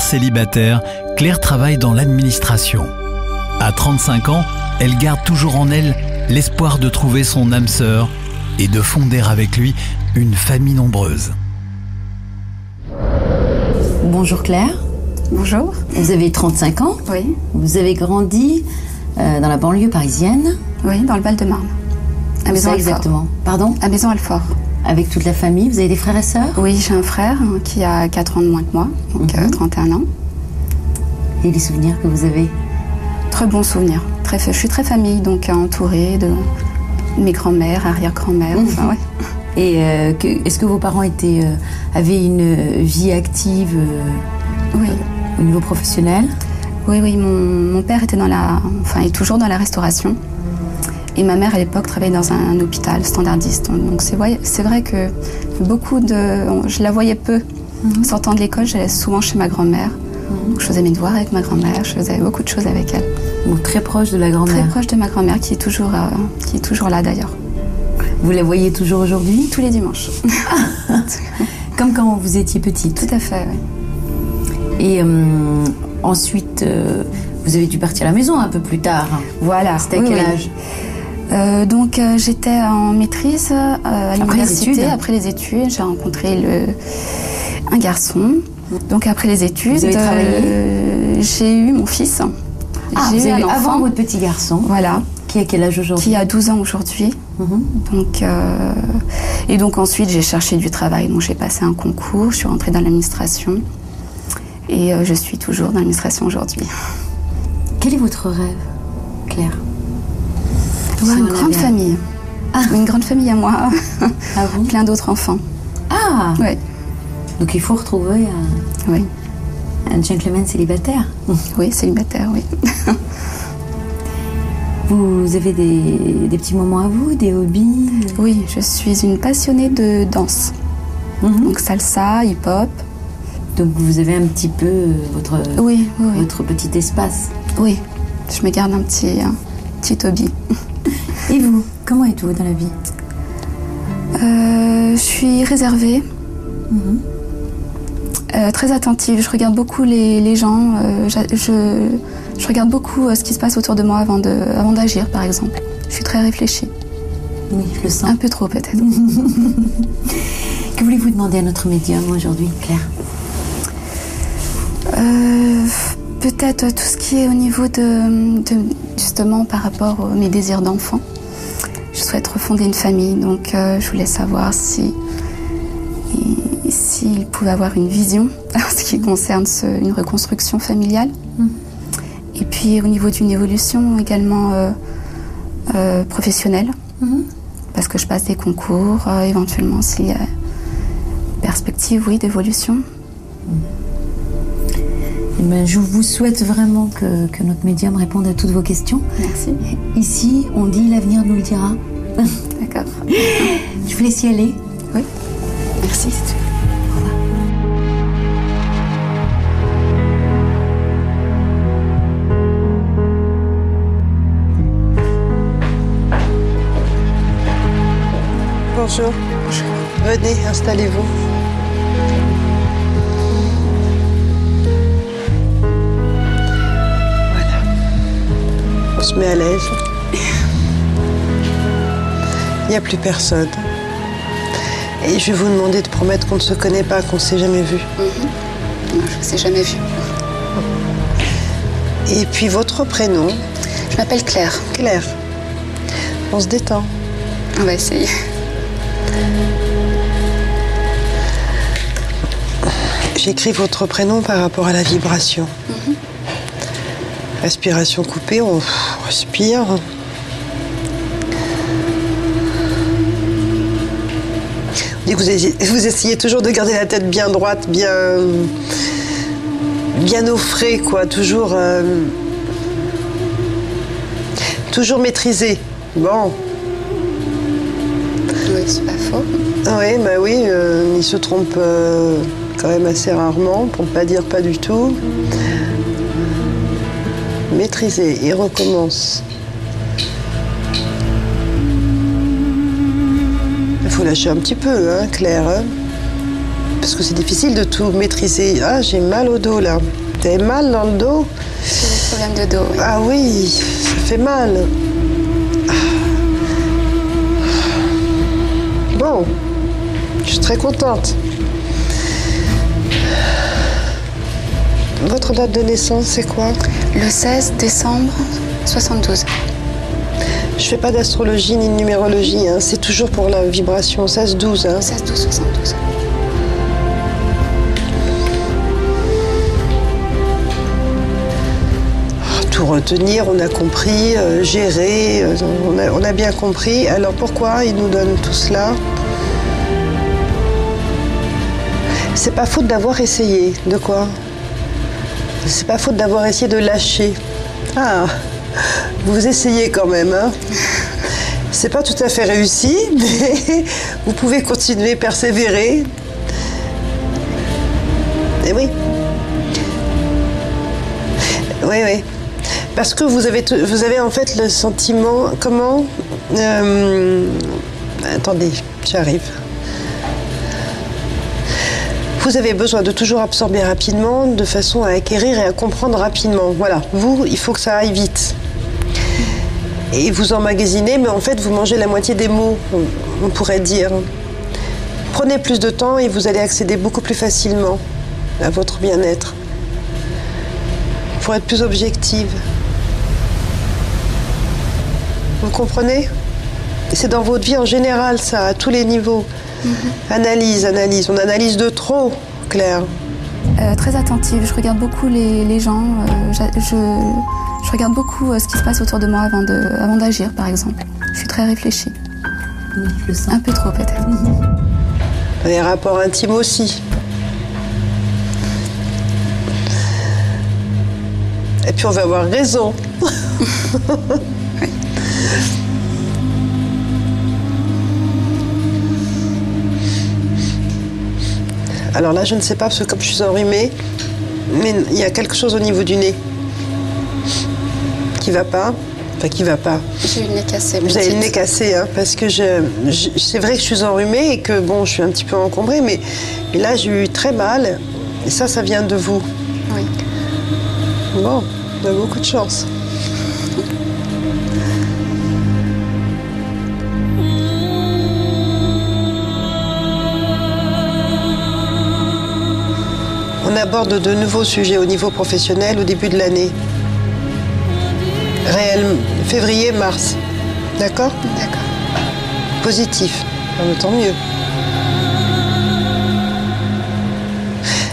célibataire, Claire travaille dans l'administration. À 35 ans, elle garde toujours en elle l'espoir de trouver son âme sœur et de fonder avec lui une famille nombreuse. Bonjour Claire. Bonjour. Vous avez 35 ans. Oui. Vous avez grandi euh, dans la banlieue parisienne. Oui, dans le Val-de-Marne. À Maison Alfort. exactement? Pardon? À Maison Alfort. Avec toute la famille. Vous avez des frères et sœurs? Oui, j'ai un frère hein, qui a 4 ans de moins que moi, donc Mhm. euh, 31 ans. Et les souvenirs que vous avez? Très bons souvenirs. Très, je suis très famille, donc euh, entourée de mes grands-mères, arrière-grand-mères. Mhm. enfin, ouais. Et euh, est-ce que vos parents étaient, euh, avaient une vie active euh, Oui. au niveau professionnel? Oui, oui, mon, mon père était dans la, enfin, est toujours dans la restauration. Et ma mère, à l'époque, travaillait dans un, hôpital standardiste. Donc c'est vrai, que beaucoup de... Je la voyais peu. Sortant de l'école, j'allais souvent chez ma grand-mère. Donc, je faisais mes devoirs avec ma grand-mère, je faisais beaucoup de choses avec elle. Donc très proche de la Très grand-mère. proche de ma grand-mère, qui, est toujours, euh, qui est toujours là d'ailleurs. Vous la voyez toujours aujourd'hui? Tous les dimanches. Comme quand vous étiez petite. Tout à fait, oui. Et euh, ensuite, euh, vous avez dû partir à la maison un peu plus tard. Voilà. C'était à oui, quel oui. âge? Euh, donc euh, j'étais en maîtrise euh, à l'université. Après les études, j'ai rencontré le, un garçon. Donc après les études, j'ai eu mon fils. Ah, j'ai eu un enfant. avant votre petit garçon, Voilà, qui a quel âge aujourd'hui? Qui a 12 ans aujourd'hui. Mhm. Donc, et donc ensuite, j'ai cherché du travail. Donc j'ai passé un concours, je suis rentrée dans l'administration. Et je suis toujours dans l'administration aujourd'hui. Quel est votre rêve, Claire? Si une grande famille. Une grande famille à moi. Ah bon Plein d'autres enfants. Ah Oui, Donc il faut retrouver un, oui. un gentleman célibataire. Oui, célibataire, oui. Vous avez des, des petits moments à vous, des hobbies? Oui, je suis une passionnée de danse. Mhm. Donc salsa, hip-hop. Donc vous avez un petit peu euh, votre, Oui, oui, oui. votre petit espace. Oui, je me garde un petit, petit hobby. Et vous Comment êtes-vous dans la vie Euh, je suis réservée, Mhm. euh, très attentive. Je regarde beaucoup les, les gens. euh, je, je regarde beaucoup ce qui se passe autour de moi avant de, avant d'agir, par exemple. Je suis très réfléchie. Oui, je le sens. Un peu trop, peut-être. Que voulez-vous demander à notre médium aujourd'hui, Claire? Euh, peut-être tout ce qui est au niveau de, de- justement par rapport à mes désirs d'enfant. Je souhaite refonder une famille, donc euh, je voulais savoir si s'il pouvait avoir une vision en ce qui concerne ce- une reconstruction familiale. Et puis au niveau d'une évolution également euh, euh, professionnelle, parce que je passe des concours, éventuellement s'il y a perspective, oui, d'évolution. Eh ben, Je vous souhaite vraiment que, que notre médium réponde à toutes vos questions. Merci. Ici, on dit l'avenir nous le dira. D'accord. Je vous laisse y aller. Oui. Merci. Bonjour. Venez, installez-vous. Se met à l'aise. Il n'y a plus personne. Et je vais vous demander de promettre qu'on ne se connaît pas, qu'on ne s'est jamais vu. Non, je ne vous ai jamais vu. Et puis votre prénom, Je m'appelle Claire. Claire. On se détend. On va essayer. J'écris votre prénom par rapport à la vibration. Respiration coupée, on respire. Et Vous essayez, vous essayez toujours de garder la tête bien droite, bien, bien au frais, quoi. Toujours, euh, toujours maîtrisé. Bon, Oui, c'est pas faux. oui, bah oui, euh, il se trompe euh, quand même assez rarement, pour ne pas dire pas du tout. Maîtriser, il recommence. Il faut lâcher un petit peu, hein, Claire. hein. Parce que c'est difficile de tout maîtriser. Ah, j'ai mal au dos là. T'as mal dans le dos? J'ai des problèmes de dos. oui. Ah oui, ça fait mal. Ah. Bon, je suis très contente. Votre date de naissance, c'est quoi? Le 16 décembre 72. Je fais pas d'astrologie ni de numérologie, hein. c'est toujours pour la vibration 16-12. Hein. 16 12 72. Tout retenir, on a compris, euh, gérer, euh, on, a, on a bien compris. Alors pourquoi ils nous donnent tout cela? C'est pas faute d'avoir essayé. De quoi? C'est pas faute d'avoir essayé de lâcher. Ah, vous essayez quand même, hein C'est pas tout à fait réussi, mais vous pouvez continuer, persévérer. Et oui. Oui, oui. Parce que vous avez, vous avez en fait le sentiment. Comment Euh, Attendez, j'arrive. Vous avez besoin de toujours absorber rapidement, de façon à acquérir et à comprendre rapidement. Voilà, vous, il faut que ça aille vite. Et vous emmagasinez, mais en fait, vous mangez la moitié des mots, on- pourrait dire. Prenez plus de temps et vous allez accéder beaucoup plus facilement à votre bien-être. Pour être plus objective. Vous comprenez? C'est dans votre vie en général, ça, à tous les niveaux. Analyse, analyse. On analyse de trop, Claire. Euh, très attentive, je regarde beaucoup les, les gens, euh, je, je regarde beaucoup euh, ce qui se passe autour de moi avant de- avant d'agir, par exemple. Je suis très réfléchie. Je le sens. Un peu trop, peut-être. Les rapports intimes aussi. Et puis on va avoir raison. Alors là, je ne sais pas, parce que comme je suis enrhumée, mais il y a quelque chose au niveau du nez qui va pas. Enfin, qui va pas. J'ai eu le nez cassé. Vous avez le nez cassé, hein, parce que je, je- c'est vrai que je suis enrhumée et que bon, je suis un petit peu encombrée, mais, mais là j'ai eu très mal. Et ça, ça vient de vous. Oui. Bon, on a beaucoup de chance. Aborde de nouveaux sujets au niveau professionnel au début de l'année. Réel, février, mars. D'accord? D'accord. Positif. Ah, tant mieux.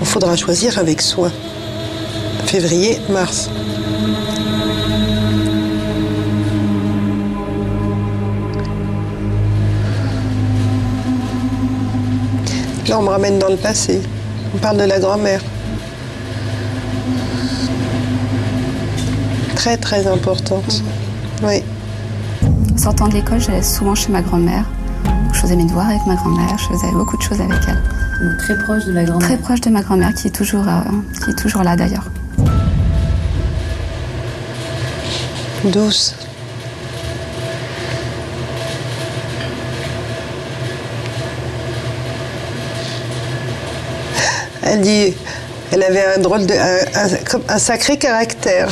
Il faudra choisir avec soin. Février, mars. Là, on me ramène dans le passé. On parle de la grand-mère. Très, très importante. Oui. Sortant de l'école, j'allais souvent chez ma grand-mère. Je faisais mes devoirs avec ma grand-mère, je faisais beaucoup de choses avec elle. Donc, très proche de la grand-mère. Très proche de ma grand-mère qui est toujours, euh, qui est toujours là d'ailleurs. Douce. Elle dit, elle avait un drôle de, un, un- comme un sacré caractère.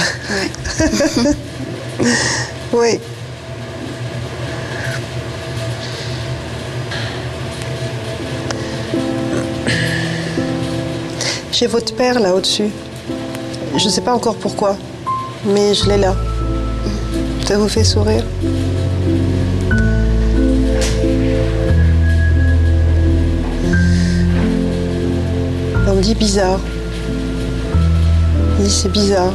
oui. J'ai votre père là au-dessus. Je ne sais pas encore pourquoi, mais je l'ai là. Ça vous fait sourire? On me dit bizarre. C'est bizarre.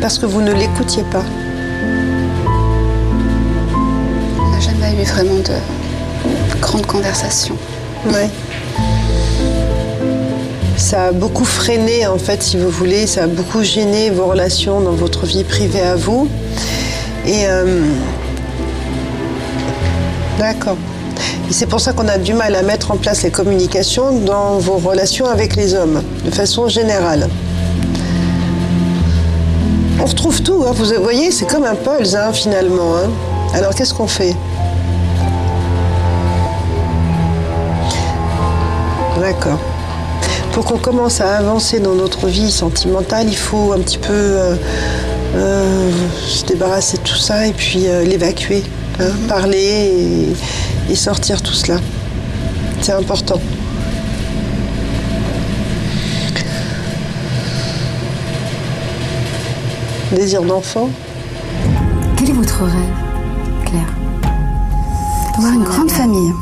Parce que vous ne l'écoutiez pas. On n'a jamais eu vraiment de grandes conversations. Ouais. Ça a beaucoup freiné, en fait, si vous voulez, ça a beaucoup gêné vos relations dans votre vie privée à vous. Et. euh, D'accord. Et c'est pour ça qu'on a du mal à mettre en place les communications dans vos relations avec les hommes, de façon générale. On retrouve tout, hein. vous voyez, c'est comme un pulse hein, finalement. hein. Alors qu'est-ce qu'on fait? D'accord. Pour qu'on commence à avancer dans notre vie sentimentale, il faut un petit peu euh, euh, se débarrasser de tout ça et puis euh, l'évacuer, hein, parler et, et sortir tout cela. C'est important. Désir d'enfant Quel est votre rêve, Claire? Avoir une grande famille.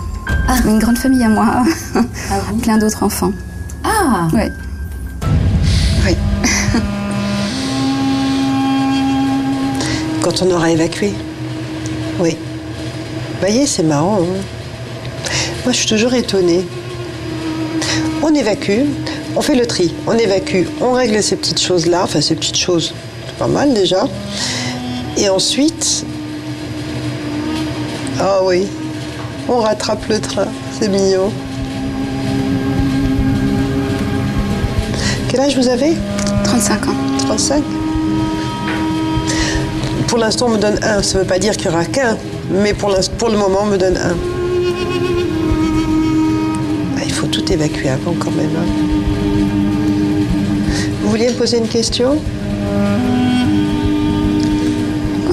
Une grande famille à moi. Plein d'autres enfants. Ah Oui. Oui. Quand on aura évacué. Oui. Vous voyez, c'est marrant. hein. Moi, je suis toujours étonnée. On évacue, on fait le tri, on évacue, on règle ces petites choses-là, enfin ces petites choses, c'est pas mal déjà. Et ensuite, ah oui, on rattrape le train, c'est mignon. Quel âge vous avez? 35 ans. 35 Pour l'instant, on me donne un. Ça ne veut pas dire qu'il n'y aura qu'un, mais pour, pour le moment, on me donne un. Ah, il faut tout évacuer avant quand même. hein. Vous vouliez me poser une question?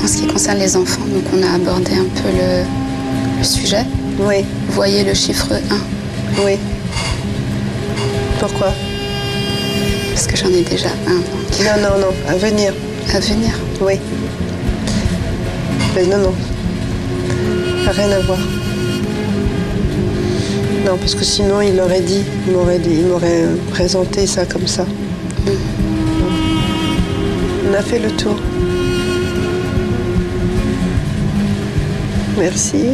En ce qui concerne les enfants, donc on a abordé un peu le, le sujet. Oui, Vous voyez le chiffre 1, oui. Pourquoi? Parce que j'en ai déjà un donc, Non, non, non, à venir. à venir. Oui. Mais non, non. Rien à voir. Non, parce que sinon, il l'aurait dit. Il m'aurait dit, il m'aurait présenté ça comme ça. On a fait le tour. Merci.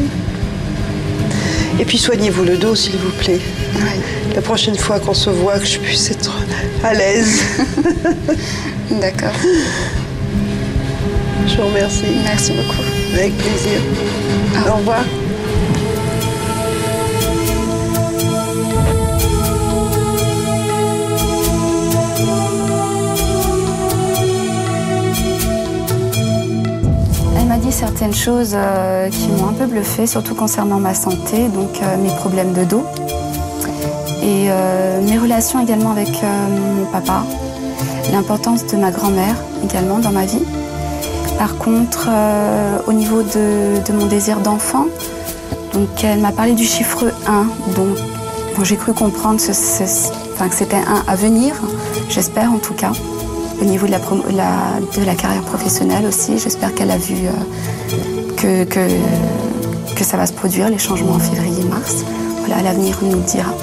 Et puis soignez-vous le dos, s'il vous plaît. La prochaine fois qu'on se voit, que je puisse être à l'aise. D'accord. Je vous remercie. Merci beaucoup. Avec plaisir. Au revoir. Elle m'a dit certaines choses euh, qui m'ont un peu bluffé, surtout concernant ma santé, donc euh, mes problèmes de dos. Et euh, mes relations également avec mon papa, l'importance de ma grand-mère également dans ma vie. Par contre, euh, au niveau de, mon désir d'enfant, donc elle m'a parlé du chiffre 1, donc j'ai cru comprendre que c'était un à venir, j'espère en tout cas. Au niveau de la, carrière professionnelle aussi, j'espère qu'elle a vu euh, que, ça va se produire, les changements en février-mars. Voilà, l'avenir nous dira.